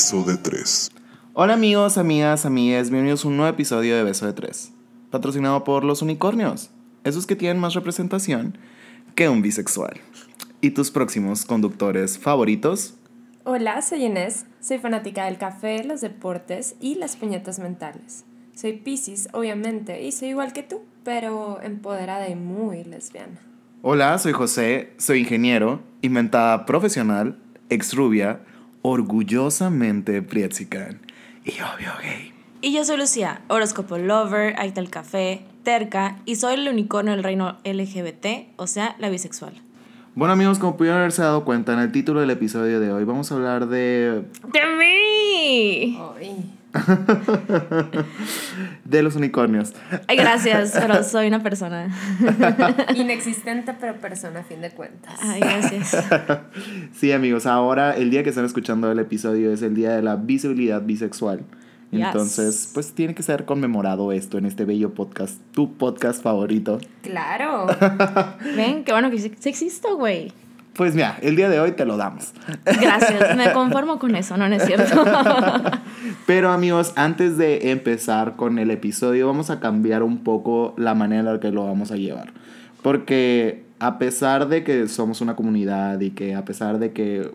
Beso de Tres. Hola amigos, amigas, amigas, bienvenidos a un nuevo episodio de Beso de Tres, patrocinado por los unicornios, esos que tienen más representación que un bisexual. ¿Y tus próximos conductores favoritos? Hola, soy Inés, soy fanática del café, los deportes y las puñetas mentales. Soy Pisces, obviamente, y soy igual que tú, pero empoderada y muy lesbiana. Hola, soy José, soy ingeniero, inventada profesional, ex rubia, orgullosamente prietzican y obvio gay. Y yo soy Lucía, horóscopo lover, adicta al café, terca y soy el unicornio del reino LGBT, o sea, la bisexual. Bueno amigos, como pudieron haberse dado cuenta en el título del episodio de hoy, vamos a hablar de... ¡De mí! De los unicornios. Ay, gracias, pero soy una persona. Inexistente, pero persona a fin de cuentas. Ay, gracias. Sí amigos, ahora el día que están escuchando el episodio es el día de la visibilidad bisexual. Yes. Entonces, pues tiene que ser conmemorado esto en este bello podcast, tu podcast favorito. Claro. Ven, qué bueno que sí existo, güey. Pues mira, el día de hoy te lo damos. Gracias, me conformo con eso, no, no es cierto. Pero amigos, antes de empezar con el episodio, vamos a cambiar un poco la manera en la que lo vamos a llevar. Porque a pesar de que somos una comunidad y que a pesar de que,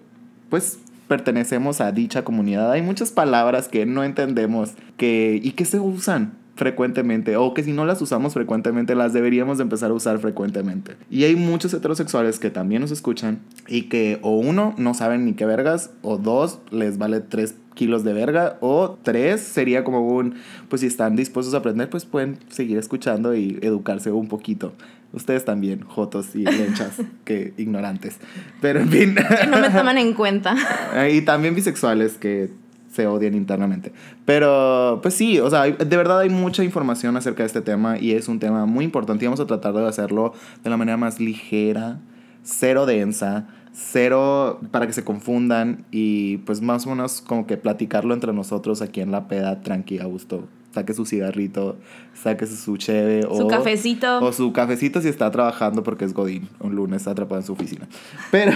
pues, pertenecemos a dicha comunidad, hay muchas palabras que no entendemos que, y que se usan frecuentemente o que si no las usamos frecuentemente las deberíamos de empezar a usar frecuentemente. Y hay muchos heterosexuales que también nos escuchan y que o uno no saben ni qué vergas o dos les vale tres kilos de verga o tres sería como un pues si están dispuestos a aprender pues pueden seguir escuchando y educarse un poquito. Ustedes también, jotos y lenchas, que ignorantes. Pero en fin. Que no me toman en cuenta. y también bisexuales que se odian internamente. Pero, pues sí, o sea, hay- de verdad hay mucha información acerca de este tema y es un tema muy importante y vamos a tratar de hacerlo de la manera más ligera, cero densa, cero para que se confundan y pues más o menos como que platicarlo entre nosotros aquí en la peda, tranqui, a gusto. Saque su cigarrito, saque su cheve Su o... cafecito. O su cafecito si está trabajando porque es Godín. Un lunes está atrapado en su oficina. Pero,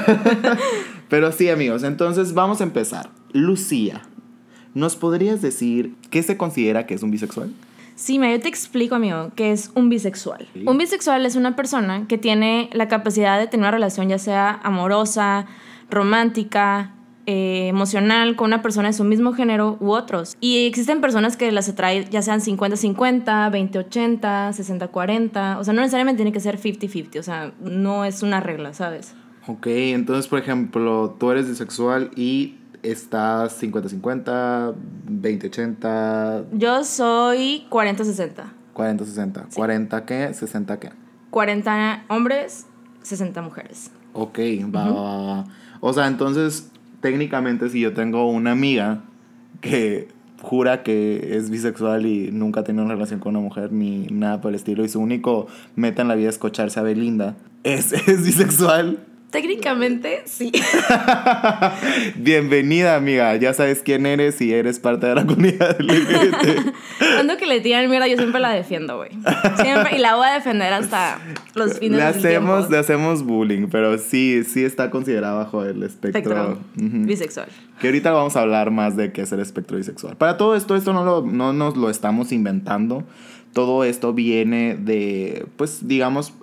pero sí, amigos. Entonces vamos a empezar. Lucía, ¿nos podrías decir qué se considera que es un bisexual? Sí, yo te explico, amigo, que es un bisexual. Sí. Un bisexual es una persona que tiene la capacidad de tener una relación ya sea amorosa, romántica, eh, emocional con una persona de su mismo género u otros. Y existen personas que las atrae ya sean 50-50, 20-80, 60-40. O sea, no necesariamente tiene que ser 50-50. O sea, no es una regla, ¿sabes? Ok, entonces, por ejemplo, tú eres bisexual y estás 50-50, 20-80, Yo soy 40-60. 40-60. ¿40 qué? ¿60 qué? 40 hombres, 60 mujeres. Ok, va, va, va, va. O sea, entonces, técnicamente, si yo tengo una amiga que jura que es bisexual y nunca ha tenido una relación con una mujer ni nada por el estilo, y su único meta en la vida es cocharse a Belinda, ¿es, es bisexual? Técnicamente, sí. Bienvenida, amiga. Ya sabes quién eres y eres parte de la comunidad LGBT. Cuando que le tiran mierda, yo siempre la defiendo, güey. Siempre. Y la voy a defender hasta los fines Le del hacemos, tiempo. le hacemos bullying, pero sí, sí está considerado bajo el espectro. Bisexual. Que ahorita vamos a hablar más de qué es el espectro bisexual. Para todo esto, esto no, lo, no nos lo estamos inventando. Todo esto viene de, pues, digamos,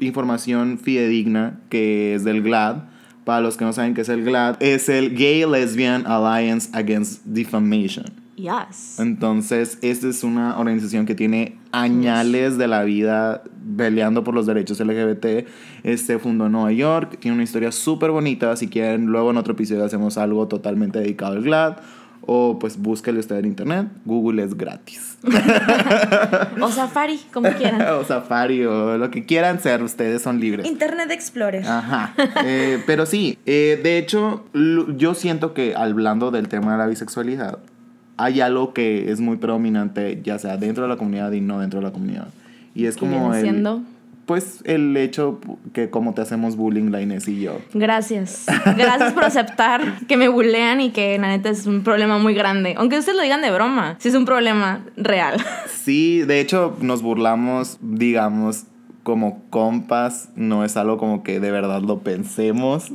información fidedigna que es del GLAD. Para los que no saben qué es el GLAD, es el Gay Lesbian Alliance Against Defamation. Yes. Entonces, esta es una organización que tiene añales de la vida peleando por los derechos LGBT. Este fundó en Nueva York, tiene una historia súper bonita. Si quieren, luego en otro episodio hacemos algo totalmente dedicado al GLAD. O pues búsquele usted en internet. Google es gratis. O Safari, como quieran. o Safari o lo que quieran ser, ustedes son libres. Internet Explorer. Ajá. Eh, pero sí, eh, de hecho, yo siento que hablando del tema de la bisexualidad, hay algo que es muy predominante, ya sea dentro de la comunidad y no dentro de la comunidad. Y es ¿Qué como viene el, siendo? Pues el hecho que como te hacemos bullying la Inés y yo. Gracias. Gracias por aceptar que me bulean y que la neta es un problema muy grande. Aunque ustedes lo digan de broma, sí es un problema real. Sí, de hecho nos burlamos, digamos, como compas, no es algo como que de verdad lo pensemos.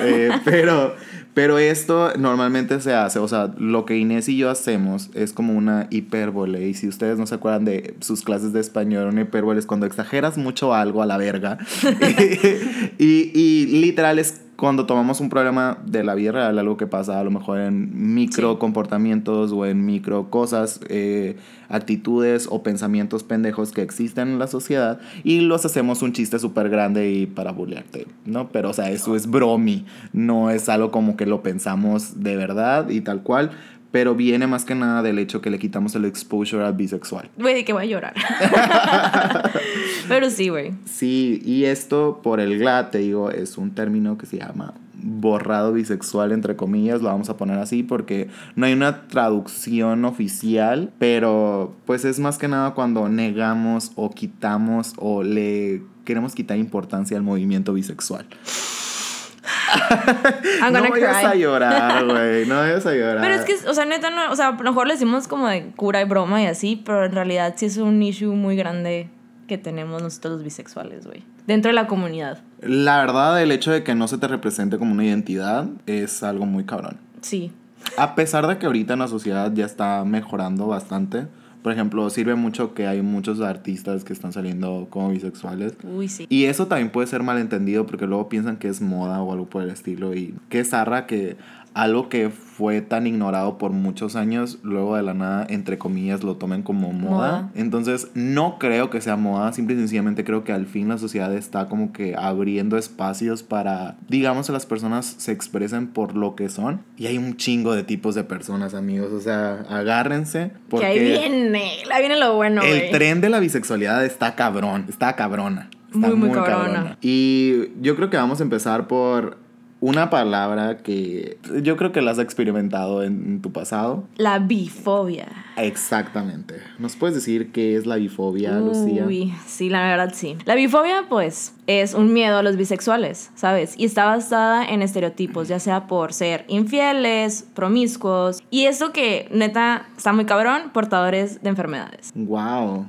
Eh, pero, pero esto normalmente se hace, o sea, lo que Inés y yo hacemos es como una hipérbole. Y si ustedes no se acuerdan de sus clases de español, una hipérbole es cuando exageras mucho algo a la verga. y, y literal es cuando tomamos un problema de la vida real, algo que pasa a lo mejor en micro comportamientos o en micro cosas, eh, actitudes o pensamientos pendejos que existen en la sociedad y los hacemos un chiste súper grande y para burlarte, ¿no? Pero, o sea, eso es bromi, no es algo como que lo pensamos de verdad y tal cual. Pero viene más que nada del hecho que le quitamos el exposure al bisexual. Güey, de que voy a llorar. Pero sí, güey. Sí, y esto por el GLAD, te digo, es un término que se llama borrado bisexual, entre comillas, lo vamos a poner así porque no hay una traducción oficial, pero pues es más que nada cuando negamos o quitamos o le queremos quitar importancia al movimiento bisexual. I'm gonna no vayas cry. a llorar, güey, no vayas a llorar. Pero es que, o sea, neta, no, o sea, a lo mejor le decimos como de cura y broma y así, pero en realidad sí es un issue muy grande que tenemos nosotros los bisexuales, güey. Dentro de la comunidad. La verdad, el hecho de que no se te represente como una identidad es algo muy cabrón. Sí. A pesar de que ahorita en la sociedad ya está mejorando bastante, por ejemplo, sirve mucho que hay muchos artistas que están saliendo como bisexuales. Uy, sí. Y eso también puede ser malentendido porque luego piensan que es moda o algo por el estilo. Y qué zarra que algo que fue tan ignorado por muchos años, luego de la nada, entre comillas, lo tomen como moda. Moda. Entonces, no creo que sea moda, simple y sencillamente creo que al fin la sociedad está como que abriendo espacios para, digamos, que las personas se expresen por lo que son. Y hay un chingo de tipos de personas, amigos. O sea, agárrense. Porque que ahí viene, ahí viene lo bueno, el tren de la bisexualidad está cabrón, está cabrona. Está Muy, muy cabrona. Y yo creo que vamos a empezar por una palabra que yo creo que la has experimentado en, en tu pasado. La bifobia. Exactamente. ¿Nos puedes decir qué es la bifobia, Lucía? Uy, sí, la verdad sí. La bifobia, pues, es un miedo a los bisexuales, ¿sabes? Y está basada en estereotipos, ya sea por ser infieles, promiscuos, y eso que, neta, está muy cabrón, portadores de enfermedades. Wow.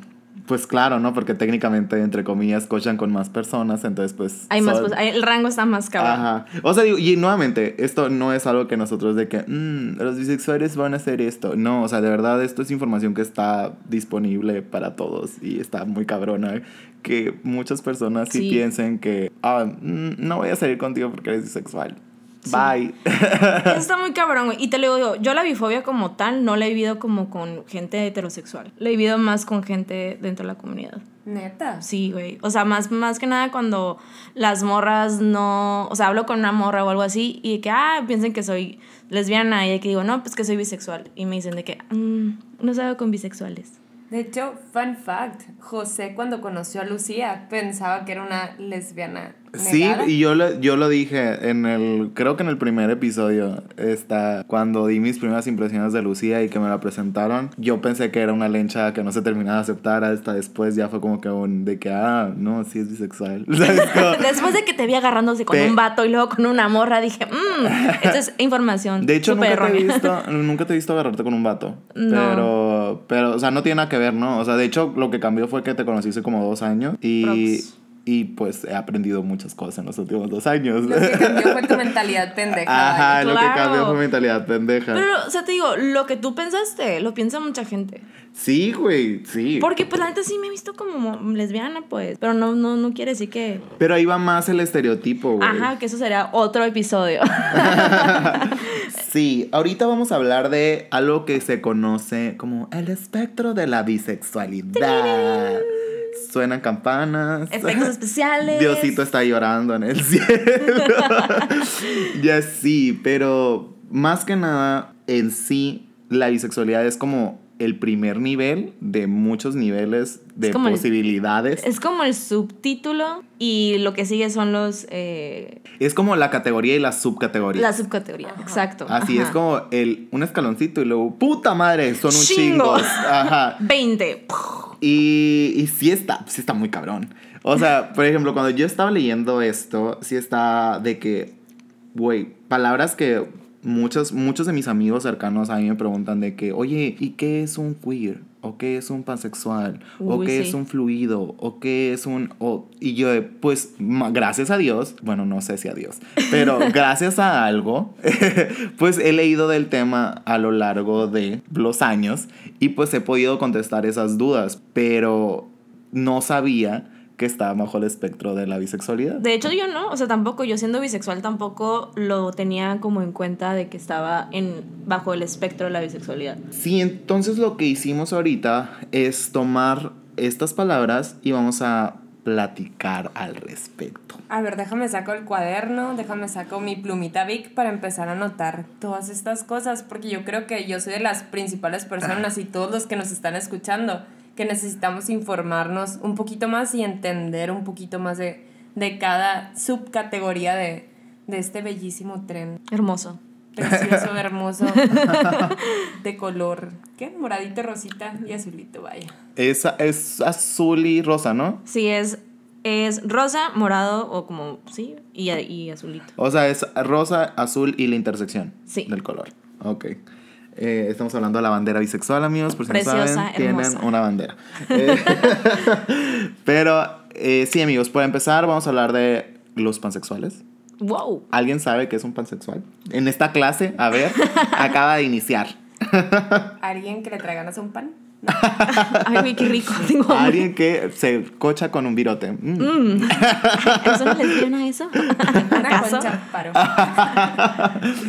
Pues claro, ¿no? Porque técnicamente, entre comillas, cochan con más personas, entonces pues... Hay más, pues, el rango está más cabrón. Ajá. O sea, digo, y nuevamente, esto no es algo que nosotros de que "Mm, los bisexuales van a hacer esto. No, o sea, de verdad, esto es información que está disponible para todos y está muy cabrona. Que muchas personas sí, Sí. piensen que, ah, mm, no voy a salir contigo porque eres bisexual. Sí. Bye. Eso está muy cabrón, güey. Y te lo digo, yo la bifobia como tal no la he vivido como con gente heterosexual. La he vivido más con gente dentro de la comunidad. Neta. Sí, güey. O sea, más, más que nada cuando las morras no. O sea, hablo con una morra o algo así y de que, ah, piensen que soy lesbiana y de que digo, no, pues que soy bisexual. Y me dicen de que, "Mm, no salgo con bisexuales. De hecho, fun fact, José cuando conoció a Lucía pensaba que era una lesbiana. Sí, y yo lo, yo lo dije en el, creo que en el primer episodio, está, cuando di mis primeras impresiones de Lucía y que me la presentaron, yo pensé que era una lencha que no se terminaba de aceptar, hasta después ya fue como que un, de que, ah, no, sí es bisexual. Después de que te vi agarrándose con Te- un vato y luego con una morra, dije, mmm, esta es información. De hecho, nunca te, he visto, nunca te he visto agarrarte con un vato. No. Pero, pero, o sea, no tiene nada que ver, ¿no? O sea, de hecho, lo que cambió fue que te conocí hace como dos años y, Props. Y pues he aprendido muchas cosas en los últimos dos años. Lo que cambió fue tu mentalidad pendeja. Ajá, vaya. lo que Claro. cambió fue mentalidad pendeja. Pero, o sea, te digo, lo que tú pensaste, lo piensa mucha gente. Sí, güey, sí. Porque, pues, la neta sí me he visto como lesbiana, pues. Pero no, no, no quiere decir que. Pero ahí va más el estereotipo, güey. Ajá, que eso sería otro episodio. Sí, ahorita vamos a hablar de algo que se conoce como el espectro de la bisexualidad. Suenan campanas. Efectos especiales. Diosito está llorando en el cielo. ya sí, pero más que nada, en sí, la bisexualidad es como el primer nivel de muchos niveles de Es el- posibilidades. Es como el subtítulo y lo que sigue son los. eh, Es como la categoría y la subcategoría. la subcategoría, exacto. Así Ajá. es como el, un escaloncito y luego, puta madre, son un Chingo. chingo. Ajá. 20. Y, y sí está, sí está muy cabrón. O sea, por ejemplo, cuando yo estaba leyendo esto, sí está de que, güey, palabras que muchos, muchos de mis amigos cercanos a mí me preguntan de que, oye, ¿y qué es un queer? ¿O qué es un pansexual? ¿O Uy, qué sí. es un fluido? ¿O qué es un...? o- y yo, pues, gracias a Dios, bueno, no sé si a Dios, pero gracias a algo, pues he leído del tema a lo largo de los años y pues he podido contestar esas dudas, pero no sabía que estaba bajo el espectro de la bisexualidad. De hecho, yo no, o sea, tampoco, yo siendo bisexual tampoco lo tenía como en cuenta de que estaba en, bajo el espectro de la bisexualidad. Sí, entonces lo que hicimos ahorita es tomar estas palabras y vamos a platicar al respecto. A ver, déjame saco el cuaderno, déjame saco mi plumita Vic para empezar a anotar todas estas cosas, porque yo creo que yo soy de las principales personas y todos los que nos están escuchando, que necesitamos informarnos un poquito más y entender un poquito más de, de cada subcategoría de, de este bellísimo tren. Hermoso. Precioso, hermoso, de color, ¿qué? Moradito, rosita y azulito, vaya. Es, es azul y rosa, ¿no? Sí, es, es rosa, morado o como, sí, y, y azulito. O sea, es rosa, azul y la intersección Sí. del color. Ok. Eh, estamos hablando de la bandera bisexual, amigos. Por si Preciosa, no saben, tienen una bandera. Eh, Pero eh, sí, amigos, para empezar, vamos a hablar de los pansexuales. ¡Wow! ¿Alguien sabe qué es un pansexual? En esta clase, a ver, acaba de iniciar. ¿Alguien que le traigan a un pan? Ay, güey, qué rico. Tengo hambre. Alguien que se cocha con un virote. Mm. Mm. ¿Es una lesbiana eso? Una ¿Acaso? concha paro.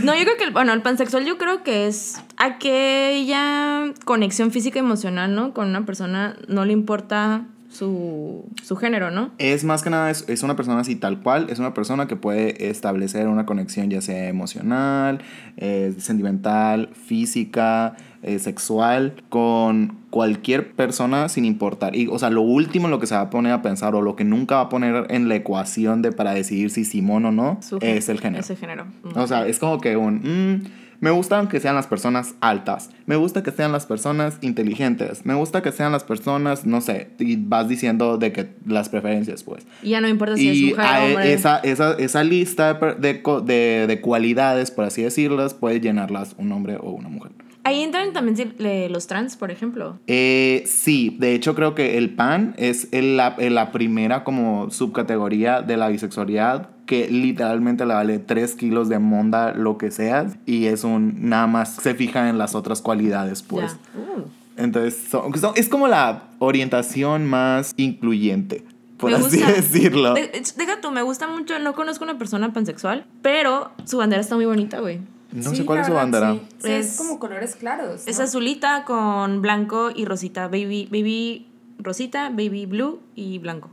No, yo creo que, el- bueno, el pansexual yo creo que es aquella conexión física y emocional, ¿no? Con una persona no le importa su, su género, ¿no? Es más que nada, es, es una persona así tal cual, es una persona que puede establecer una conexión ya sea emocional, eh, sentimental, física, eh, sexual, con cualquier persona sin importar. Y, o sea, lo último en lo que se va a poner a pensar o lo que nunca va a poner en la ecuación de para decidir si Simón o no es el género. Ese género. Mm. O sea, es como que un... mm, me gustan que sean las personas altas. Me gusta que sean las personas inteligentes. Me gusta que sean las personas, no sé, y vas diciendo de que las preferencias, pues. Ya no importa si y es mujer o hombre. esa, esa, esa lista de de, de cualidades, por así decirlas, puede llenarlas un hombre o una mujer. Ahí entran también los trans, por ejemplo. Eh, sí, de hecho creo que el pan es el- la, la primera como subcategoría de la bisexualidad que literalmente le vale 3 kilos de monda lo que sea y es un nada más se fija en las otras cualidades pues. Ya. Uh. Entonces son- son- es como la orientación más incluyente, por Me así gusta. decirlo. De- de- deja tú, me gusta mucho, no conozco una persona pansexual, pero su bandera está muy bonita, güey. No Sí, sé cuál es su bandera. Sí, Sí, es, Es- como colores claros. Es ¿no? azulita con blanco y rosita. Baby, baby rosita, baby blue y blanco.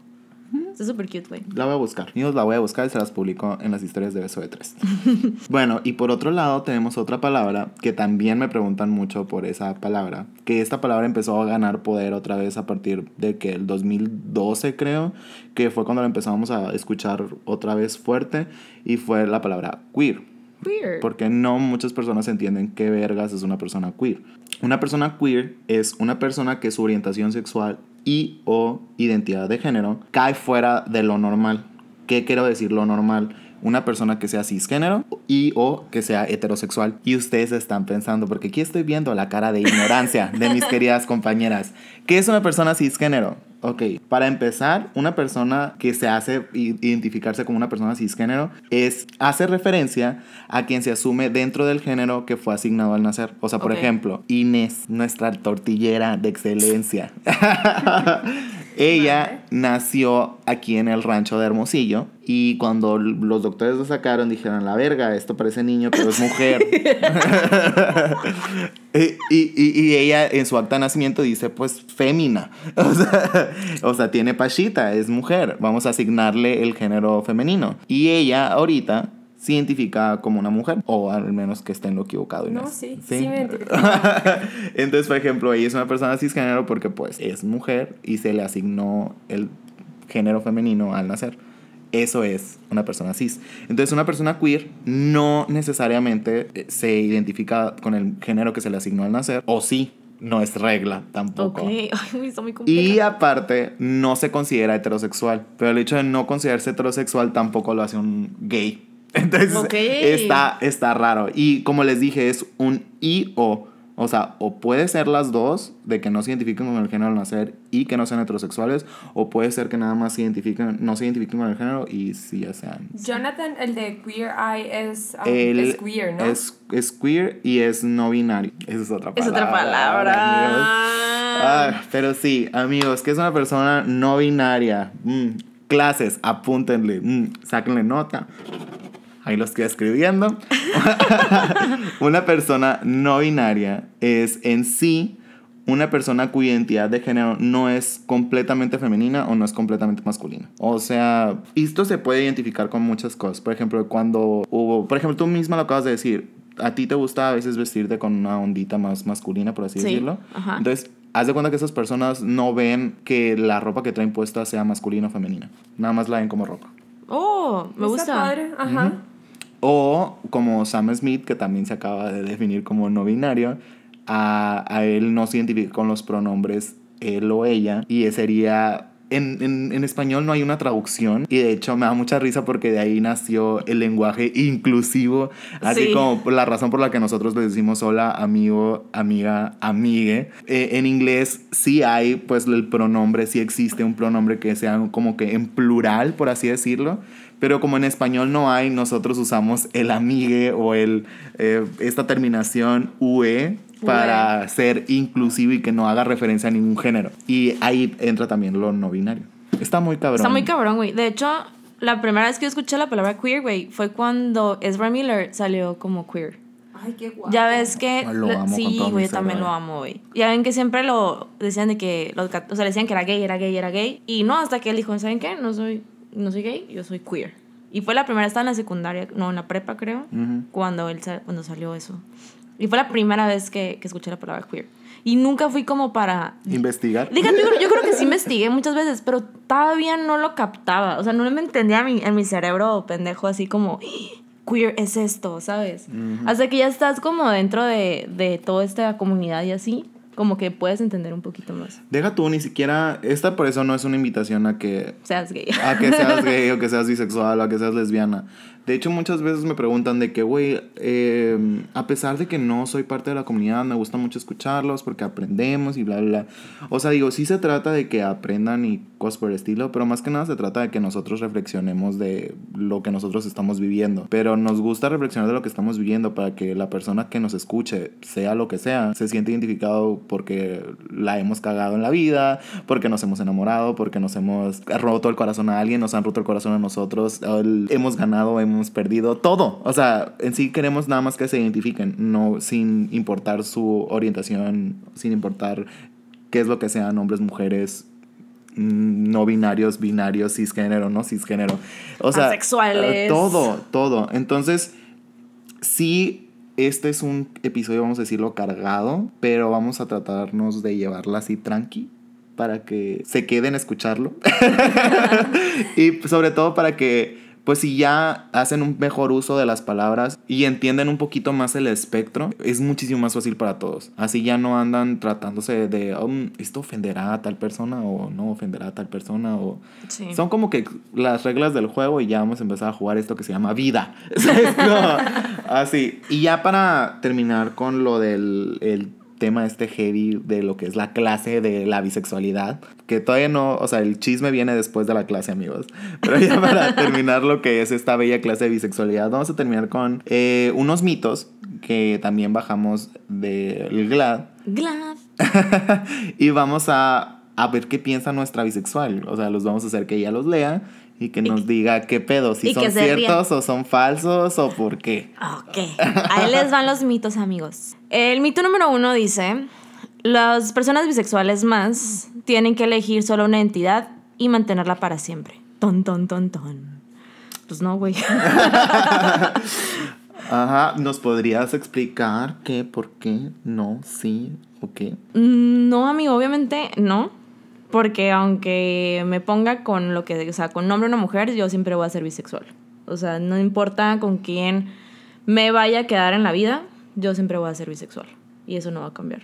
Está súper cute, güey. La voy a buscar. Amigos, la voy a buscar y se las publico en las historias de Beso de Tres. bueno, y por otro lado tenemos otra palabra que también me preguntan mucho por esa palabra. Que esta palabra empezó a ganar poder otra vez a partir de que el 2012 creo, que fue cuando la empezamos a escuchar otra vez fuerte y fue la palabra queer. Weird. Porque no muchas personas entienden qué vergas es una persona queer. Una persona queer es una persona que su orientación sexual y o identidad de género cae fuera de lo normal. ¿Qué quiero decir lo normal? Una persona que sea cisgénero y o que sea heterosexual. Y ustedes están pensando, porque aquí estoy viendo la cara de ignorancia de mis queridas compañeras. ¿Qué es una persona cisgénero? Ok, para empezar, una persona que se hace identificarse como una persona cisgénero es, hace referencia a quien se asume dentro del género que fue asignado al nacer. O sea, por ejemplo, Inés, nuestra tortillera de excelencia. Ella Vale. nació aquí en el rancho de Hermosillo y cuando los doctores lo sacaron dijeron, la verga, esto parece niño, pero es mujer. y, y- y- y ella en su acta de nacimiento dice, pues, fémina. O sea, o sea, tiene pachita, es mujer. Vamos a asignarle el género femenino. Y ella ahorita se identifica como una mujer, o al menos que esté en lo equivocado. No, Inés. sí, sí me. Entonces, por ejemplo, ella es una persona cisgénero porque pues es mujer y se le asignó el género femenino al nacer. Eso es una persona cis. Entonces, una persona queer no necesariamente eh, se identifica con el género que se le asignó al nacer, o sí, no es regla tampoco. Ok. Ay, muy Y aparte, no se considera heterosexual. Pero el hecho de no considerarse heterosexual tampoco lo hace un gay. Entonces Ok. está, está raro. Y como les dije, es un y o. O sea, o puede ser las dos, de que no se identifiquen con el género al nacer y que no sean heterosexuales, o puede ser que nada más se identifiquen, no se identifiquen con el género y sí ya sean. Jonathan, el de Queer Eye, es, um, es queer, ¿no? Es, es queer y es no binario. Esa es otra palabra. Es otra palabra. Ah, pero sí, amigos, que es una persona no binaria. Mm, clases, apúntenle, mm, sáquenle nota. Ahí lo estoy escribiendo. una persona no binaria es en sí una persona cuya identidad de género no es completamente femenina o no es completamente masculina. O sea, esto se puede identificar con muchas cosas. Por ejemplo, cuando hubo, por ejemplo, tú misma lo acabas de decir, a ti te gusta a veces vestirte con una ondita más masculina, por así Sí, decirlo. ajá. Entonces, haz de cuenta que esas personas no ven que la ropa que traen puesta sea masculina o femenina. Nada más la ven como ropa. Oh, me Está gusta. padre, ajá. O como Sam Smith, que también se acaba de definir como no binario, a, a él no se identifica con los pronombres él o ella. Y sería... En, en, en español no hay una traducción y de hecho me da mucha risa porque de ahí nació el lenguaje inclusivo, así Sí. como la razón por la que nosotros le decimos hola, amigo, amiga, amigue. Eh, en inglés sí hay, pues el pronombre, sí existe un pronombre que sea como que en plural, por así decirlo. Pero como en español no hay, nosotros usamos el amigue o el, eh, esta terminación UE para ser inclusivo y que no haga referencia a ningún género. Y ahí entra también lo no binario. Está muy cabrón. Está muy cabrón, güey. De hecho, la primera vez que yo escuché la palabra queer, güey, fue cuando Ezra Miller salió como queer. Ay, qué guapo. Ya ves que. Lo le- amo sí, güey, yo también lo amo, güey. Ya ven que siempre lo decían de que. Los, o sea, decían que era gay, era gay, era gay. Y no, hasta que él dijo, ¿saben qué? No soy, no soy gay, yo soy queer. Y fue la primera, estaba en la secundaria, no, en la prepa, creo, Ujú. cuando, él, cuando salió eso. Y fue la primera vez que, que escuché la palabra queer. Y nunca fui como para Investigar. Diga, yo, creo- yo creo que sí investigué muchas veces, pero todavía no lo captaba. O sea, no me entendía en mi, en mi cerebro pendejo así como, "Ah, queer es esto, ¿sabes? Hasta que ya estás como dentro de, de toda esta comunidad y así, como que puedes entender un poquito más. Deja tú, ni siquiera. Esta por eso no es una invitación a que Seas gay. a que seas gay o que seas bisexual o a que seas lesbiana. De hecho, muchas veces me preguntan de que, güey, eh, a pesar de que no soy parte de la comunidad, me gusta mucho escucharlos porque aprendemos y bla, bla, bla. O sea, digo, sí se trata de que aprendan y cosas por el estilo, pero más que nada se trata de que nosotros reflexionemos de lo que nosotros estamos viviendo. Pero nos gusta reflexionar de lo que estamos viviendo para que la persona que nos escuche, sea lo que sea, se siente identificado porque la hemos cagado en la vida, porque nos hemos enamorado, porque nos hemos roto el corazón a alguien, nos han roto el corazón a nosotros, el- hemos ganado, hemos perdido, todo. O sea, en sí queremos nada más que se identifiquen, no sin importar su orientación, sin importar qué es lo que sean, hombres, mujeres, mm, no binarios, binarios, cisgénero, no cisgénero. O sea, Asexuales. eh, todo, todo. Entonces, sí, este es un episodio, vamos a decirlo, cargado, pero vamos a tratarnos de llevarla así tranqui para que se queden a escucharlo. y sobre todo para que, pues si ya hacen un mejor uso de las palabras y entienden un poquito más el espectro, es muchísimo más fácil para todos. Así ya no andan tratándose de, "Um, esto ofenderá a tal persona o no ofenderá a tal persona o... Sí. Son como que las reglas del juego y ya vamos a empezar a jugar esto que se llama vida. Así. Y ya para terminar con lo del el tema este heavy de lo que es la clase de la bisexualidad, que todavía no, o sea, el chisme viene después de la clase, amigos. Pero ya para terminar lo que es esta bella clase de bisexualidad, vamos a terminar con eh, unos mitos que también bajamos del GLAD Glad. y vamos a, a ver qué piensa nuestra bisexual. O sea, los vamos a hacer que ella los lea y que nos diga qué pedo, si son ciertos o son falsos o por qué. Ok. Ahí les van los mitos, amigos. El mito número uno dice: las personas bisexuales más tienen que elegir solo una entidad y mantenerla para siempre. Ton, ton, ton, ton. Pues no, güey. Ajá, ¿nos podrías explicar qué, por qué, no, sí o qué? No, amigo, obviamente no. Porque aunque me ponga con lo que, o sea, con hombre o una mujer, yo siempre voy a ser bisexual. O sea, no importa con quién me vaya a quedar en la vida, yo siempre voy a ser bisexual. Y eso no va a cambiar.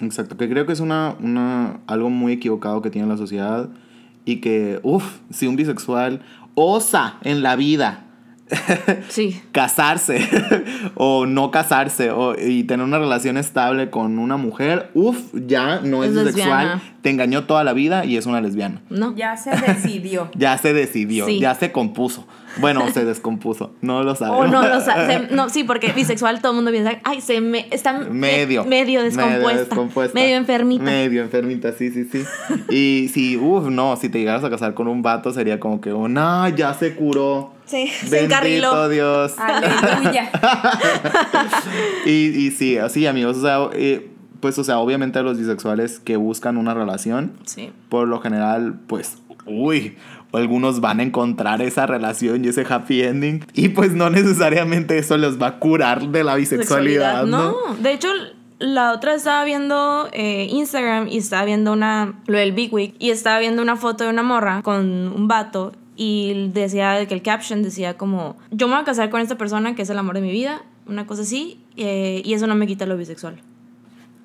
Exacto, que creo que es una, una, algo muy equivocado que tiene la sociedad y que, uff, si un bisexual osa en la vida Sí. casarse o no casarse o, y tener una relación estable con una mujer, uff, ya no es, Es bisexual, lesbiana. te engañó toda la vida y es una lesbiana. ¿No? Ya se decidió. Ya se decidió, Sí. ya se compuso. Bueno, se descompuso, no lo O sabemos. no, lo sa- se- no, sí, porque bisexual todo el mundo piensa, ay, se me, está me- Medio. medio descompuesta, descompuesta. medio enfermita. Medio enfermita, sí, sí, sí. Y si, uff, no, si te llegaras a casar con un vato sería como que, oh, no, ya se curó. Sí, se Bendito encarriló. Dios. Aleluya. Y, y sí, así, amigos, o sea, eh, pues, o sea, obviamente los bisexuales que buscan una relación, Sí. por lo general, pues, uy, algunos van a encontrar esa relación y ese happy ending. Y pues no necesariamente eso les va a curar de la bisexualidad, ¿no? No, de hecho, la otra estaba viendo eh, Instagram y estaba viendo una, lo del Big Week, y estaba viendo una foto de una morra con un vato y decía que el caption decía como, yo me voy a casar con esta persona que es el amor de mi vida, una cosa así, eh, y eso no me quita lo bisexual.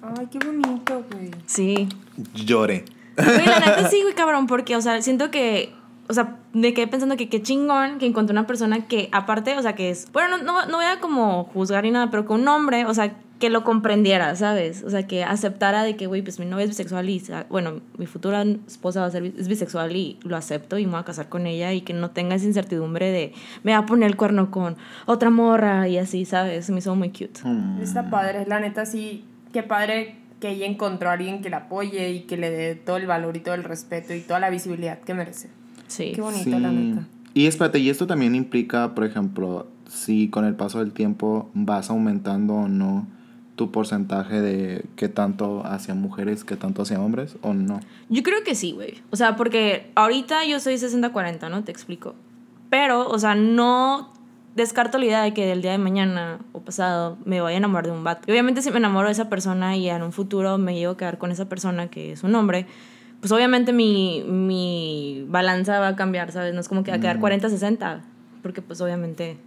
Ay, qué bonito, güey. Sí. Lloré. Güey, la neta sí, güey, cabrón, porque, o sea, siento que, o sea, me quedé pensando que qué chingón que encontré una persona que, aparte, o sea, que es, bueno, no, no, no voy a como juzgar ni nada, pero que un hombre, o sea, que lo comprendiera, ¿sabes? O sea, que aceptara de que, güey, pues mi novia es bisexual y, bueno, mi futura esposa va a ser es bisexual y lo acepto y me voy a casar con ella y que no tenga esa incertidumbre de me va a poner el cuerno con otra morra y así, ¿sabes? Me hizo muy cute. Mm. Está padre, la neta sí, qué padre que ella encontró a alguien que la apoye y que le dé todo el valor y todo el respeto y toda la visibilidad que merece. Sí. Qué bonito, la neta. Y espérate, y esto también implica, por ejemplo, si con el paso del tiempo vas aumentando o no tu porcentaje de qué tanto hacia mujeres, qué tanto hacia hombres, o no. Yo creo que sí, güey. O sea, porque ahorita yo soy 60-40, ¿no? Te explico. Pero, o sea, no descarto la idea de que del día de mañana o pasado me vaya a enamorar de un vato. Y obviamente si me enamoro de esa persona y en un futuro me llevo a quedar con esa persona que es un hombre, pues obviamente mi, mi balanza va a cambiar, ¿sabes? No es como que va a quedar 40-60, porque pues obviamente,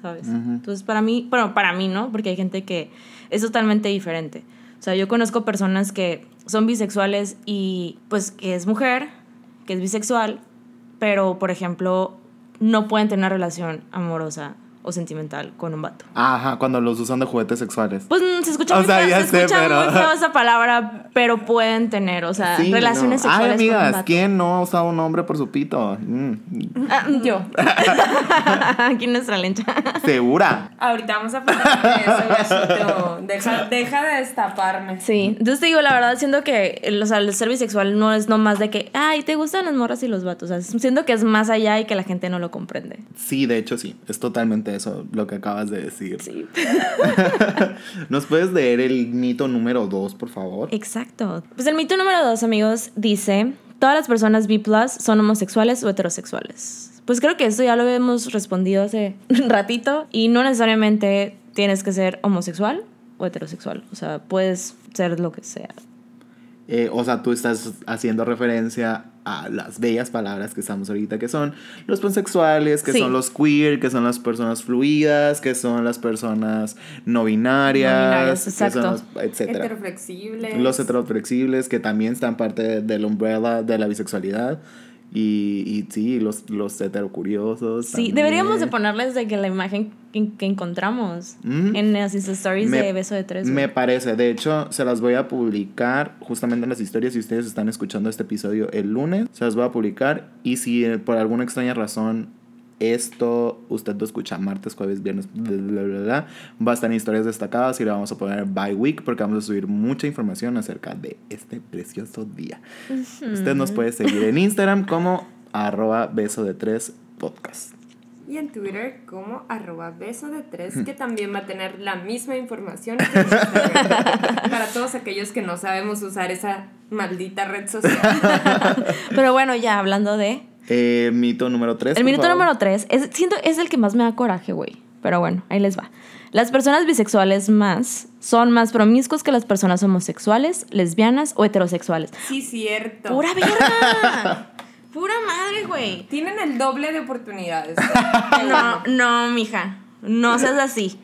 ¿sabes? Entonces para mí, bueno, para mí, ¿no? Porque hay gente que es totalmente diferente. O sea, yo conozco personas que son bisexuales y pues que es mujer, que es bisexual, pero por ejemplo no pueden tener una relación amorosa o sentimental con un vato. Ajá, cuando los usan de juguetes sexuales. Pues mm, se escucha, O muy, sea, feo, ya se sé, escucha pero- muy feo esa palabra, pero pueden tener, o sea, Sí, relaciones no. sexuales Ay, con un amigas, vato. ¿quién no ha usado un hombre por su pito? Mm, Ah, Yo. Aquí nuestra lencha. Segura. Ahorita vamos a platicar de eso. Deja, deja de destaparme. Sí, entonces te digo, la verdad, siento que el, o sea, el ser bisexual no es nomás de que, ay, te gustan las morras y los vatos. O sea, siento que es más allá y que la gente no lo comprende. Sí, de hecho sí, es totalmente eso lo que acabas de decir. Sí. ¿Nos puedes leer el mito número dos, por favor? Exacto. Pues el mito número dos, amigos, dice, todas las personas B+, son homosexuales o heterosexuales. Pues creo que esto ya lo hemos respondido hace un ratito y no necesariamente tienes que ser homosexual o heterosexual. O sea, puedes ser lo que sea. Eh, o sea, tú estás haciendo referencia a las bellas palabras que estamos ahorita, que son los pansexuales, que Sí. son los queer, que son las personas fluidas, que son las personas no binarias, No binarias, que son exacto. los- etcétera. Heteroflexibles. Los heteroflexibles, que también están parte del umbrella de la bisexualidad. Y, y sí, los, los heterocuriosos. Sí, también. deberíamos de ponerles de que la imagen que, que encontramos Ujú. en las Stories Me- de Beso de Tres. Me parece, de hecho, se las voy a publicar justamente en las historias si ustedes están escuchando este episodio el lunes. Se las voy a publicar y si eh, por alguna extraña razón esto usted lo escucha martes, jueves, viernes, bla, bla, bla, bla, va a estar en historias destacadas y le vamos a poner by week porque vamos a subir mucha información acerca de este precioso día. Usted nos puede seguir en Instagram como arroba beso de tres podcast. Y en Twitter como arroba beso de tres, que también va a tener la misma información que para todos aquellos que no sabemos usar esa maldita red social. Pero bueno, ya hablando de... Eh, mito número 3. El minuto número 3 es, siento, es el que más me da coraje, güey. Pero bueno, ahí les va. Las personas bisexuales más son más promiscuos que las personas homosexuales, lesbianas o heterosexuales. Sí, cierto. ¡Pura verga! ¡Pura madre, güey! Tienen el doble de oportunidades. No, no, mija. No seas así.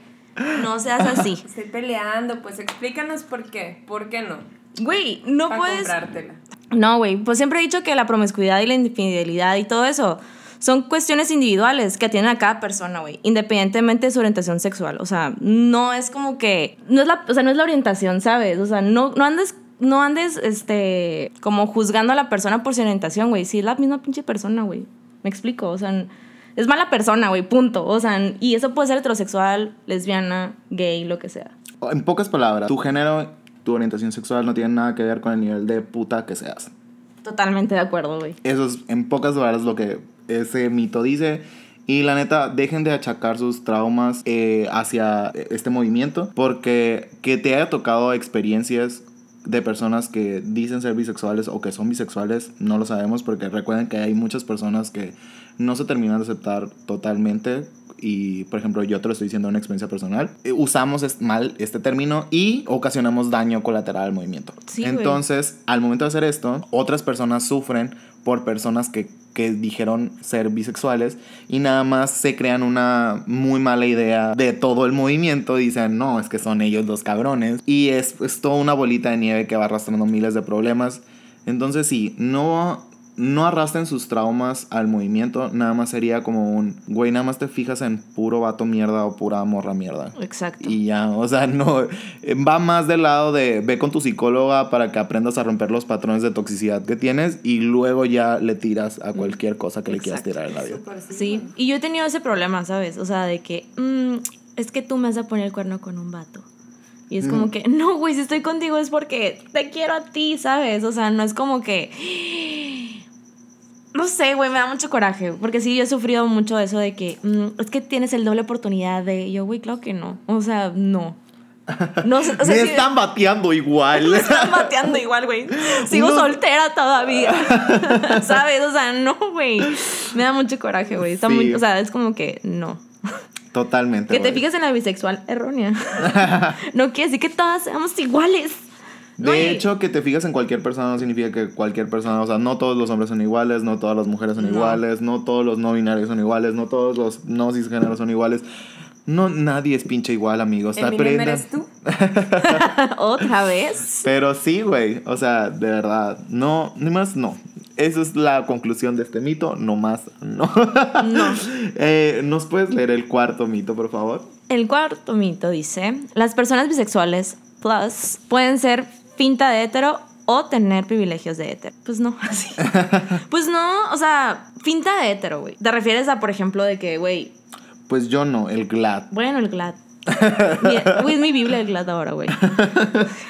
No seas así. Estoy peleando, pues explícanos por qué. ¿Por qué no? Güey, no Para puedes... comprártela. No, güey, pues siempre he dicho que la promiscuidad y la infidelidad y todo eso son cuestiones individuales que atienden a cada persona, güey, independientemente de su orientación sexual. O sea, no es como que, no es la, o sea, no es la orientación, ¿sabes? O sea, no, no andes no andes, este, como juzgando a la persona por su orientación, güey. Sí, es la misma pinche persona, güey. Me explico, o sea, es mala persona, güey, punto. O sea, y eso puede ser heterosexual, lesbiana, gay, lo que sea. En pocas palabras, tu género, tu orientación sexual no tiene nada que ver con el nivel de puta que seas. Totalmente de acuerdo, güey. Eso es en pocas palabras lo que ese mito dice. Y la neta, dejen de achacar sus traumas eh, hacia este movimiento. Porque que te haya tocado experiencias de personas que dicen ser bisexuales o que son bisexuales, no lo sabemos porque recuerden que hay muchas personas que no se terminan de aceptar totalmente y por ejemplo yo te lo estoy diciendo una experiencia personal, eh, usamos mal este término y ocasionamos daño colateral al movimiento. Sí, güey. Entonces, al momento de hacer esto, otras personas sufren por personas que, que dijeron ser bisexuales y nada más se crean una muy mala idea de todo el movimiento y dicen, no, es que son ellos los cabrones. Y es, es toda una bolita de nieve que va arrastrando miles de problemas. Entonces sí, no no arrastren sus traumas al movimiento, nada más sería como un, güey, nada más te fijas en puro vato mierda o pura morra mierda. Exacto. Y ya, o sea, no, va más del lado de ve con tu psicóloga para que aprendas a romper los patrones de toxicidad que tienes y luego ya le tiras a cualquier cosa que le quieras tirar en la vida. Sí, y yo he tenido ese problema, ¿sabes? O sea, de que, mm, es que tú me vas a poner el cuerno con un vato. Y es como que, no, güey, si estoy contigo es porque te quiero a ti, ¿sabes? O sea, no es como que... No sé, güey, me da mucho coraje. Porque sí, yo he sufrido mucho eso de que, mm, es que tienes el doble oportunidad de... Yo, güey, claro que no. O sea, no. No, sé, o sea, Me están bateando igual. me están bateando igual, güey. Sigo No. soltera todavía. ¿Sabes? O sea, no, güey. Me da mucho coraje, güey. Sí. o sea, es como que no. Totalmente. Que te fijes en la bisexual errónea. no quiere decir que todas seamos iguales. No, De hecho, que te fijas en cualquier persona no significa que cualquier persona, o sea, no todos los hombres son iguales, no todas las mujeres son No. iguales, no todos los no binarios son iguales, no todos los no cisgéneros son iguales. No, nadie es pinche igual, amigos. Eminem Aprendan. eres tú. Otra vez. Pero sí, güey. O sea, de verdad. No, ni más no. Esa es la conclusión de este mito. No más no. No. Eh, ¿Nos puedes leer el cuarto mito, por favor? El cuarto mito dice: las personas bisexuales plus pueden ser finta de hetero o tener privilegios de hetero. Pues no, así. pues no, o sea, finta de hetero, güey. Te refieres a, por ejemplo, de que, güey, Pues yo no, el GLAD. Bueno, el GLAD. Güey, es mi Biblia el GLAD ahora, güey.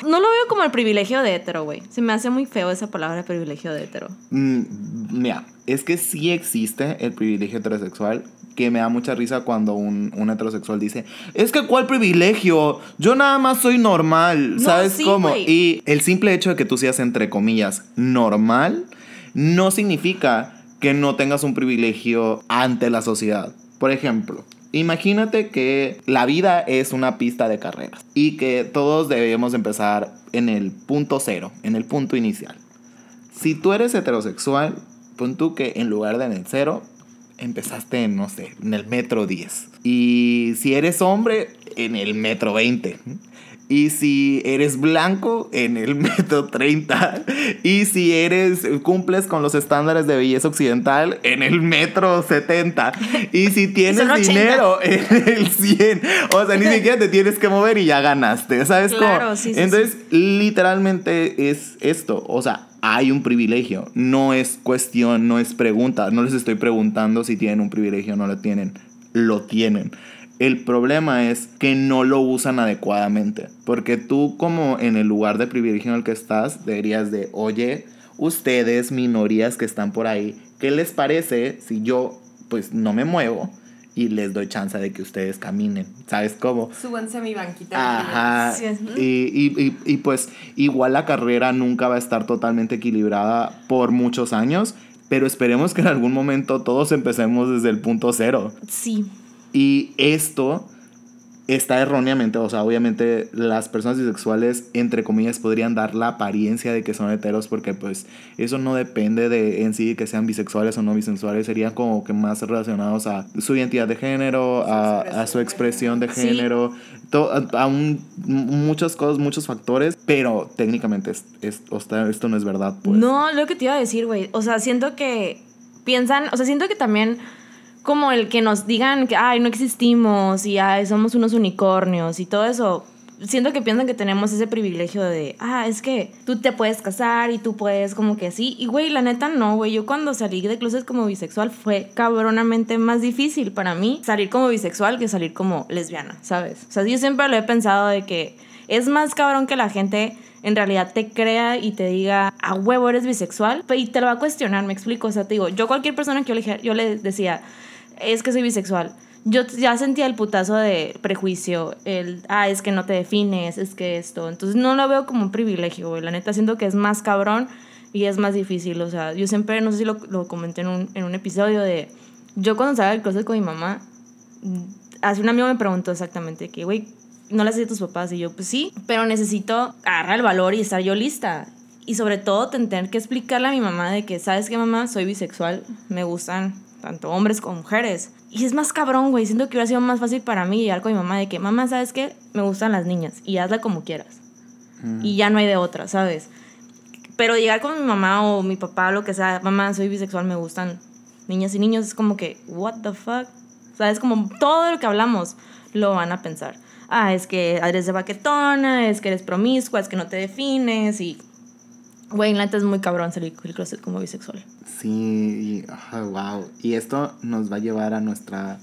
No lo veo como el privilegio de hetero, güey. Se me hace muy feo esa palabra privilegio de hetero. Mm, mira, es que sí existe el privilegio heterosexual. Que me da mucha risa cuando un, un heterosexual dice: Es que, ¿cuál privilegio? Yo nada más soy normal. No, ¿Sabes sí, cómo? Y el simple hecho de que tú seas, entre comillas, normal, no significa que no tengas un privilegio ante la sociedad. Por ejemplo, imagínate que la vida es una pista de carreras y que todos debemos empezar en el punto cero, en el punto inicial. Si tú eres heterosexual, pon tú que en lugar de en el cero, empezaste en, no sé, en el metro 10. Y si eres hombre, en el metro 20. Y si eres blanco, en el metro 30. Y si eres, cumples con los estándares de belleza occidental, en el metro 70. Y si tienes son 80. dinero, en el 100. O sea, ni siquiera te tienes que mover y ya ganaste. ¿Sabes cómo? Claro, sí, sí, Entonces, literalmente es esto. O sea, hay un privilegio. No es cuestión, no es pregunta. No les estoy preguntando si tienen un privilegio o no lo tienen. Lo tienen. El problema es que no lo usan adecuadamente. Porque tú como en el lugar de privilegio en el que estás, deberías de, oye, ustedes, minorías que están por ahí, ¿qué les parece si yo pues no me muevo y les doy chance de que ustedes caminen? ¿Sabes cómo? Súbanse a mi banquita. Ajá. Sí, Y, y- y- y, pues igual la carrera nunca va a estar totalmente equilibrada por muchos años, pero esperemos que en algún momento todos empecemos desde el punto cero. Sí. Y esto está erróneamente, o sea, obviamente las personas bisexuales, entre comillas, podrían dar la apariencia de que son heteros porque pues eso no depende de en sí que sean bisexuales o no bisexuales, serían como que más relacionados a su identidad de género, a, a su expresión de Sí. género, to- a, a un- muchas cosas, muchos factores, pero técnicamente es, es- o sea, esto no es verdad, pues. No, lo que te iba a decir, güey. O sea, siento que piensan, o sea, siento que también como el que nos digan que, ay, no existimos y ay, somos unos unicornios y todo eso, siento que piensan que tenemos ese privilegio de, ah, es que tú te puedes casar y tú puedes como que así. Y güey, la neta no, güey. Yo cuando salí de closet como bisexual fue cabronamente más difícil para mí salir como bisexual que salir como lesbiana, ¿sabes? O sea, yo siempre lo he pensado de que es más cabrón que la gente en realidad te crea y te diga, a huevo eres bisexual, y te lo va a cuestionar, me explico. O sea, te digo, yo cualquier persona que yo le, yo le decía, es que soy bisexual yo ya sentía el putazo de prejuicio, el, ah, es que no te defines, es que esto. Entonces no lo veo como un privilegio, güey. La neta siento que es más cabrón y es más difícil. O sea, yo siempre, no sé si lo, lo comenté en un, en un, episodio de, yo cuando salía del closet con mi mamá, hace un amigo me preguntó exactamente que, güey, no le haces a tus papás. Y yo, pues sí, pero necesito agarrar el valor y estar yo lista. Y sobre todo tener que explicarle a mi mamá de que, ¿sabes qué, mamá? Soy bisexual, me gustan tanto hombres como mujeres. Y es más cabrón, güey. Siento que hubiera sido más fácil para mí llegar con mi mamá de que, mamá, ¿sabes qué? Me gustan las niñas y hazla como quieras. Mm. Y ya no hay de otra, ¿sabes? Pero llegar con mi mamá o mi papá, lo que sea, mamá, soy bisexual, me gustan niñas y niños, es como que, what the fuck? ¿Sabes? Como todo lo que hablamos lo van a pensar. Ah, es que eres de baquetona, es que eres promiscua, es que no te defines y Güey, la es muy cabrón salir del closet como bisexual. Sí, wow. Y esto nos va a llevar a nuestra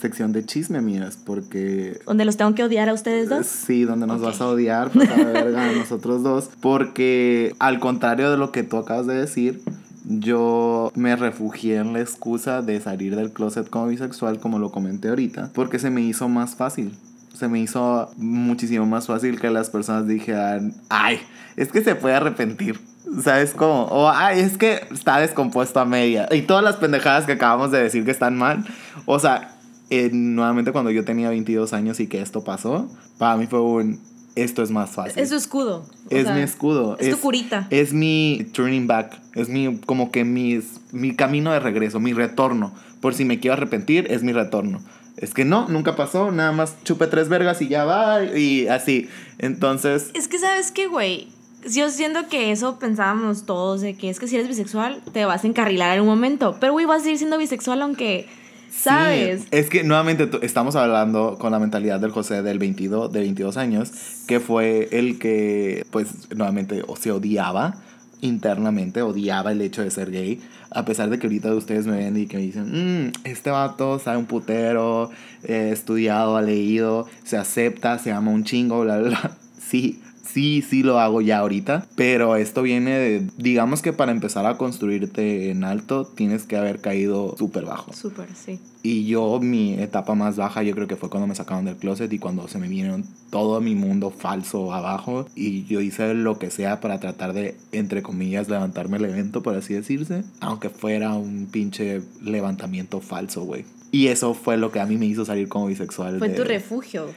sección de chisme, amigas, porque... ¿Donde los tengo que odiar a ustedes dos? Sí, donde nos vas a odiar, pues a verga, a nosotros dos. Porque al contrario de lo que tú acabas de decir, yo me refugié en la excusa de salir del closet como bisexual, como lo comenté ahorita, porque se me hizo más fácil. Se me hizo muchísimo más fácil que las personas dijeran, ay, es que se puede arrepentir. ¿Sabes cómo? O, ay, es que está descompuesto a media. Y todas las pendejadas que acabamos de decir que están mal. O sea, eh, nuevamente cuando yo tenía 22 años y que esto pasó, para mí fue un, esto es más fácil. Es su escudo. Es mi escudo. Es, tu curita. Es mi turning back. Es mi, como que mis, mi camino de regreso, mi retorno. Por si me quiero arrepentir, es mi retorno. Es que no, nunca pasó. Nada más chupe tres vergas y ya va. Y así. Entonces. Es que, ¿sabes qué, güey? Yo siento que eso pensábamos todos, de que es que si eres bisexual, te vas a encarrilar en un momento. Pero, güey, vas a seguir siendo bisexual aunque... ¿Sabes? es que nuevamente estamos hablando con la mentalidad del José del 22, de 22 años, que fue el que, pues, nuevamente se odiaba internamente, odiaba el hecho de ser gay, a pesar de que ahorita ustedes me ven y que me dicen, mmm, este vato sabe un putero, eh, estudiado, ha leído, se acepta, se ama un chingo, bla, bla, bla. Sí, sí, sí lo hago ya ahorita, pero esto viene de, digamos que para empezar a construirte en alto tienes que haber caído súper bajo. Súper, sí. Y yo, mi etapa más baja, yo creo que fue cuando me sacaron del closet y cuando se me vinieron todo mi mundo falso abajo y yo hice lo que sea para tratar de, entre comillas, levantarme el evento, por así decirse, aunque fuera un pinche levantamiento falso, güey. Y eso fue lo que a mí me hizo salir como bisexual. Fue tu refugio.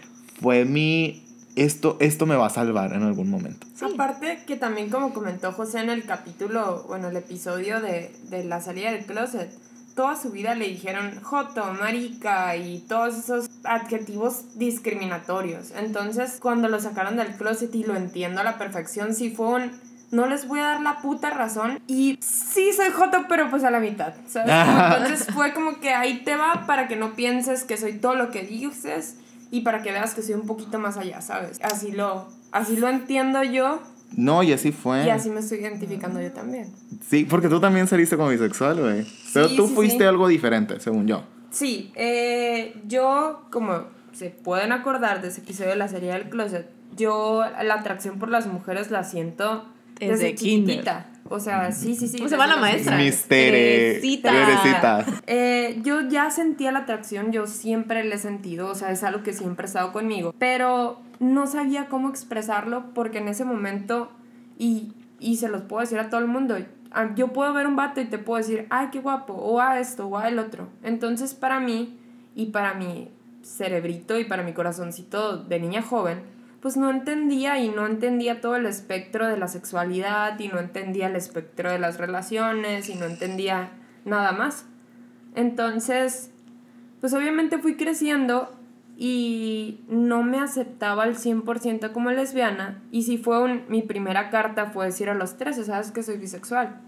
Fue mi esto, esto me va a salvar en algún momento. Aparte que también como comentó José en el capítulo, bueno, el episodio de, de la salida del closet, toda su vida le dijeron joto, marica y todos esos adjetivos discriminatorios. Entonces, cuando lo sacaron del closet y lo entiendo a la perfección, sí fue un no les voy a dar la puta razón y sí soy joto, pero pues a la mitad, ¿sabes? Entonces fue como que ahí te va para que no pienses que soy todo lo que dices y para que veas que soy un poquito más allá, ¿sabes? Así lo, así lo entiendo yo. No, y así fue. Y así me estoy identificando yo también. Sí, porque tú también saliste como bisexual, güey. Pero tú fuiste algo diferente, según yo. Sí, eh, yo, como se pueden acordar de ese episodio de la serie del closet, yo la atracción por las mujeres la siento desde, chiquitita. O sea, sí, sí, sí. ¿Cómo se llama la maestra? Mister Teresita. Eh, yo ya sentía la atracción, yo siempre la he sentido, o sea, es algo que siempre ha estado conmigo. Pero no sabía cómo expresarlo porque en ese momento, y, y se los puedo decir a todo el mundo, yo puedo ver un vato y te puedo decir, ay, qué guapo, o a esto, o a el otro. Entonces, para mí, y para mi cerebrito y para mi corazoncito de niña joven, pues no entendía y no entendía todo el espectro de la sexualidad y no entendía el espectro de las relaciones y no entendía nada más. Entonces, pues obviamente fui creciendo y no me aceptaba al 100% como lesbiana y si fue mi primera carta fue decir a los 13, sabes que soy bisexual.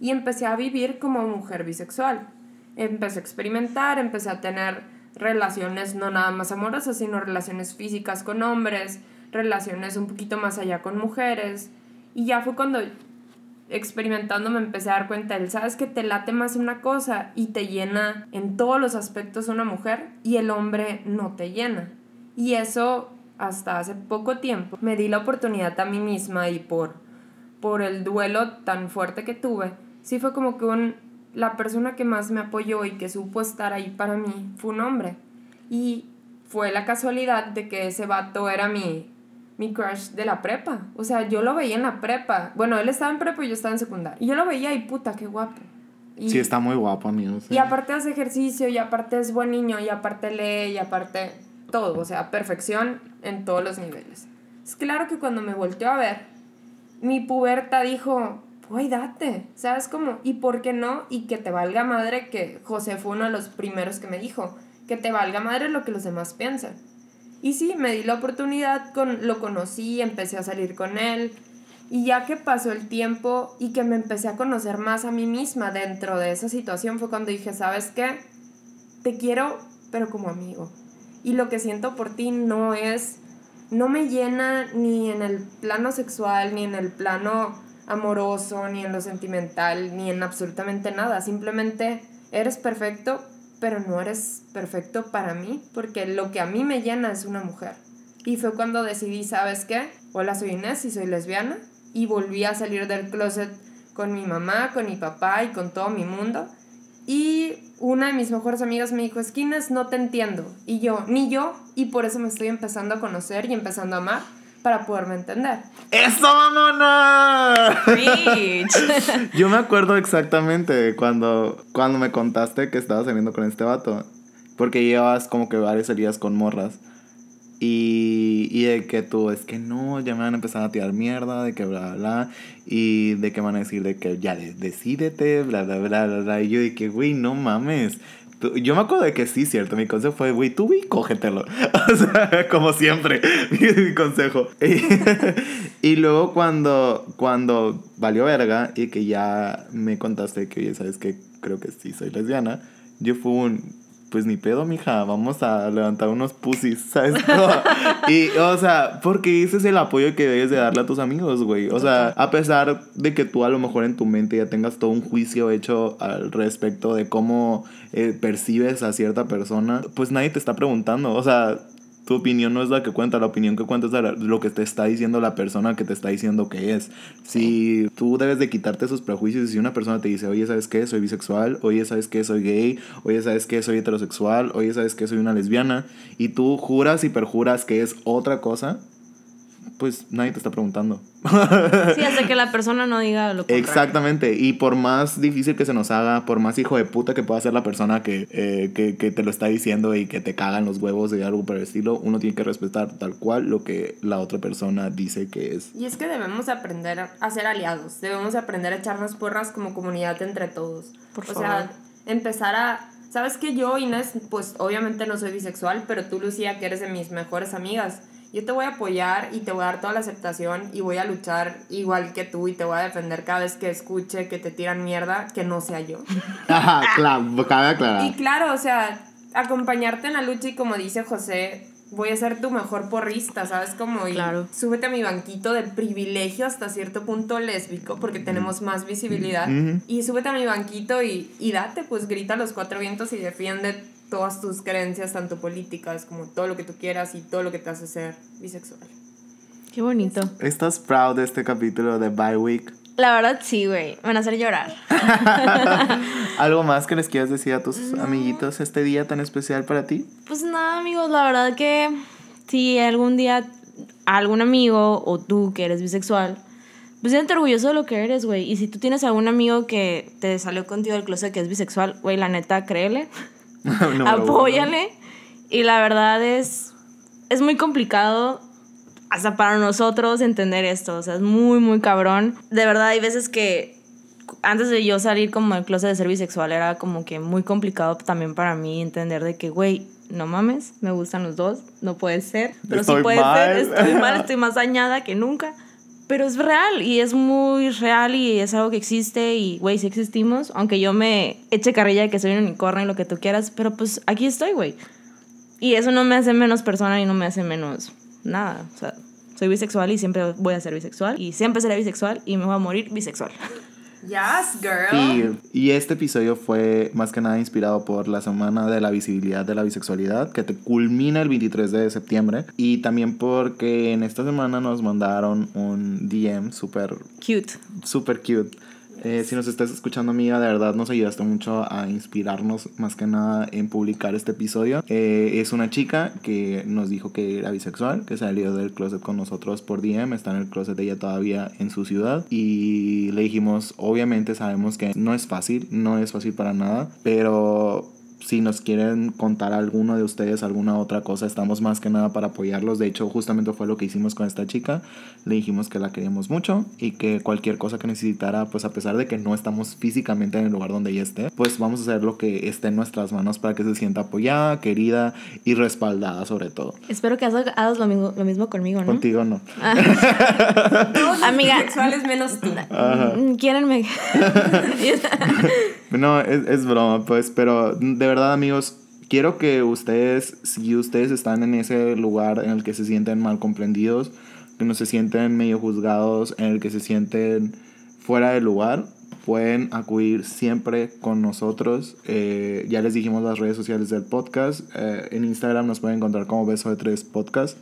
y empecé a vivir como mujer bisexual. Empecé a experimentar, empecé a tener relaciones no nada más amorosas, sino relaciones físicas con hombres, relaciones un poquito más allá con mujeres. Y ya fue cuando experimentando me empecé a dar cuenta, él sabes que te late más una cosa y te llena en todos los aspectos una mujer y el hombre no te llena. Y eso hasta hace poco tiempo me di la oportunidad a mí misma y por, por el duelo tan fuerte que tuve, sí fue como que un, la persona que más me apoyó y que supo estar ahí para mí fue un hombre. Y fue la casualidad de que ese vato era mi, mi crush de la prepa. O sea, yo lo veía en la prepa. Bueno, él estaba en prepa y yo estaba en secundaria. Y yo lo veía y puta, qué guapo. Y, Sí, está muy guapo, amigos. y aparte hace ejercicio, y aparte es buen niño, y aparte lee, y aparte todo. O sea, perfección en todos los niveles. Es claro que cuando me volteó a ver, mi puberta dijo, güey, date. ¿Sabes cómo? ¿Y por qué no? Y que te valga madre que José fue uno de los primeros que me dijo, que te valga madre lo que los demás piensan. Y sí, me di la oportunidad, con, lo conocí, empecé a salir con él. Y ya que pasó el tiempo y que me empecé a conocer más a mí misma dentro de esa situación fue cuando dije, ¿sabes qué? Te quiero, pero como amigo. Y lo que siento por ti no es, no me llena ni en el plano sexual, ni en el plano amoroso, ni en lo sentimental, ni en absolutamente nada. Simplemente eres perfecto, pero no eres perfecto para mí, porque lo que a mí me llena es una mujer. Y fue cuando decidí, ¿sabes qué? Hola, soy Inés y soy lesbiana. Y volví a salir del closet con mi mamá, con mi papá y con todo mi mundo. Y una de mis mejores amigas me dijo, es que Inés, no te entiendo. Y yo, ni yo. Y por eso me estoy empezando a conocer y empezando a amar para poderme entender. ¡Eso, mamona! Bitch. Yo me acuerdo exactamente cuando, cuando me contaste que estabas saliendo con este vato. Porque llevas como que varias salidas con morras. Y, y de que tú, es que no, ya me van a empezar a tirar mierda, de que bla, bla, bla. Y de que van a decir de que ya de- decídete, bla, bla, bla, bla, bla. Y yo de que, güey, no mames. Yo me acuerdo de que sí, cierto. Mi consejo fue, güey, tú, güey, cógetelo. O sea, como siempre, mi consejo. Y, luego cuando, cuando valió verga y que ya me contaste que, oye, ¿sabes qué? Creo que sí soy lesbiana. Yo fui un, pues ni pedo, mija, vamos a levantar unos pussies, ¿sabes? y, o sea, porque ese es el apoyo que debes de darle a tus amigos, güey. O sea, a pesar de que tú a lo mejor en tu mente ya tengas todo un juicio hecho al respecto de cómo eh, percibes a cierta persona, pues nadie te está preguntando. O sea, tu opinión no es la que cuenta, la opinión que cuenta es la- lo que te está diciendo la persona que te está diciendo que es. Si tú debes de quitarte esos prejuicios y si una persona te dice, oye, ¿sabes qué? Soy bisexual, oye, ¿sabes qué? Soy gay, oye, ¿sabes qué? Soy heterosexual, oye, ¿sabes qué? Soy una lesbiana, y tú juras y perjuras que es otra cosa, pues nadie te está preguntando. Sí, hasta que la persona no diga lo contrario. Exactamente, y por más difícil que se nos haga, por más hijo de puta que pueda ser la persona que, eh, que, que te lo está diciendo y que te cagan los huevos y algo por el estilo, uno tiene que respetar tal cual lo que la otra persona dice que es. Y es que debemos aprender a ser aliados, debemos aprender a echarnos porras como comunidad entre todos. Por o favor. sea, empezar a... Sabes que yo, Inés, pues obviamente no soy bisexual, pero tú, Lucía, que eres de mis mejores amigas, yo te voy a apoyar y te voy a dar toda la aceptación y voy a luchar igual que tú y te voy a defender cada vez que escuche que te tiran mierda, que no sea yo. Claro, cabe Y aclarar. claro, o sea, acompañarte en la lucha y como dice José, voy a ser tu mejor porrista, ¿sabes? Como y Claro. súbete a mi banquito de privilegio hasta cierto punto lésbico porque tenemos más visibilidad. Ujú. Y súbete a mi banquito y, y date, pues grita a los cuatro vientos y defiende todas tus creencias, tanto políticas como todo lo que tú quieras y todo lo que te hace ser bisexual. Qué bonito. ¿Estás proud de este capítulo de Bye Week? La verdad, sí, güey. Me van a hacer llorar. ¿Algo más que les quieras decir a tus amiguitos este día tan especial para ti? Pues nada, amigos, la verdad que si algún día algún amigo o tú que eres bisexual, pues siéntete orgulloso de lo que eres, güey. Y si tú tienes algún amigo que te salió contigo del closet que es bisexual, güey, la neta, créele, uno. apóyale. Y la verdad es, es muy complicado hasta para nosotros entender esto. O sea, es muy, muy cabrón. De verdad, hay veces que antes de yo salir como del closet de ser bisexual era como que muy complicado también para mí entender de que, güey, no mames, me gustan los dos, no puede ser. Pero Estoy sí puede mal. ser, estoy mal, estoy más dañada que nunca. pero es real y es muy real y es algo que existe y, güey, sí existimos, aunque yo me eche carrilla de que soy un unicornio y lo que tú quieras, pero pues aquí estoy, güey. Y eso no me hace menos persona y no me hace menos nada. O sea, soy bisexual y siempre voy a ser bisexual y siempre seré bisexual y me voy a morir bisexual. Yes, girl. Y, y este episodio fue más que nada inspirado por la Semana de la Visibilidad de la Bisexualidad, que te culmina el 23 de septiembre. Y también porque en esta semana nos mandaron un DM súper, Cute. súper cute. Eh, si nos estás escuchando, amiga, de verdad nos ayudaste mucho a inspirarnos más que nada en publicar este episodio. Eh, es una chica que nos dijo que era bisexual, que salió del closet con nosotros por DM, está en el closet ella todavía en su ciudad. Y le dijimos, obviamente sabemos que no es fácil, no es fácil para nada, pero si nos quieren contar alguno de ustedes alguna otra cosa, estamos más que nada para apoyarlos. De hecho, justamente fue lo que hicimos con esta chica. Le dijimos que la queríamos mucho y que cualquier cosa que necesitara, pues a pesar de que no estamos físicamente en el lugar donde ella esté, pues vamos a hacer lo que esté en nuestras manos para que se sienta apoyada, querida y respaldada sobre todo. Espero que hagas, hagas lo, mismo, lo mismo conmigo, ¿no? Contigo no. Todos los Amiga. bisexuales menos tú. Mm, Quiérenme. No, es, es broma, pues, pero de verdad, amigos, quiero que ustedes, si ustedes están en ese lugar en el que se sienten mal comprendidos, que no se sienten medio juzgados, en el que se sienten fuera de lugar, pueden acudir siempre con nosotros. Eh, ya les dijimos las redes sociales del podcast. Eh, en Instagram nos pueden encontrar como Beso de Tres Podcast.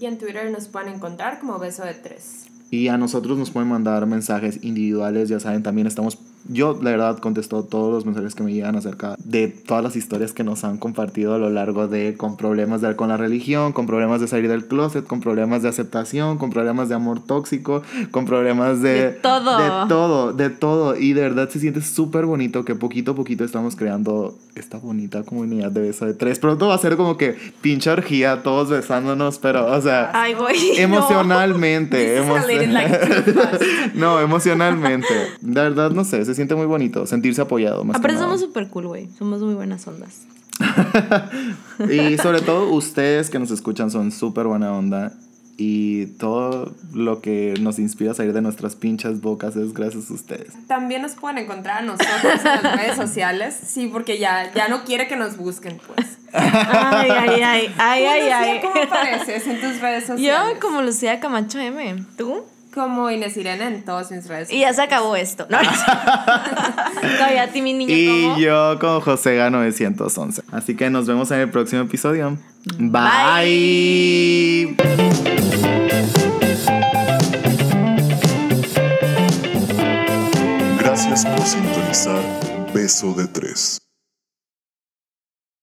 Y en Twitter nos pueden encontrar como beso de tres. Y a nosotros nos pueden mandar mensajes individuales, ya saben, también estamos... Yo, la verdad, contesto todos los mensajes que me llegan acerca de todas las historias que nos han compartido a lo largo de... con problemas de, con la religión, con problemas de salir del closet, con problemas de aceptación, con problemas de amor tóxico, con problemas de... De todo. De todo, de todo. Y de verdad se siente súper bonito que poquito a poquito estamos creando esta bonita comunidad de beso de tres. Pronto va a ser como que pinche orgía, todos besándonos, pero, o sea... Ay, güey. Emocionalmente. This emo- no, emocionalmente. De verdad, no sé, se siente muy bonito sentirse apoyado. Más Aparte somos súper cool, güey. Somos muy buenas ondas. Y sobre todo ustedes que nos escuchan son súper buena onda. Y todo lo que nos inspira a salir de nuestras pinchas bocas es gracias a ustedes. También nos pueden encontrar a nosotros en las redes sociales. Sí, porque ya, ya no quiere que nos busquen, pues. Ay, ay, ay. Ay, ay, ay. ¿Cómo apareces en tus redes Yo sociales? como Lucía Camacho M. ¿Tú? Como Inés Irene en todas mis redes Y ya se acabó esto. No. Todavía a ti, mi niña, Y ¿cómo? yo con Josega 911. Así que nos vemos en el próximo episodio. Bye. Gracias por sintonizar Beso de Tres.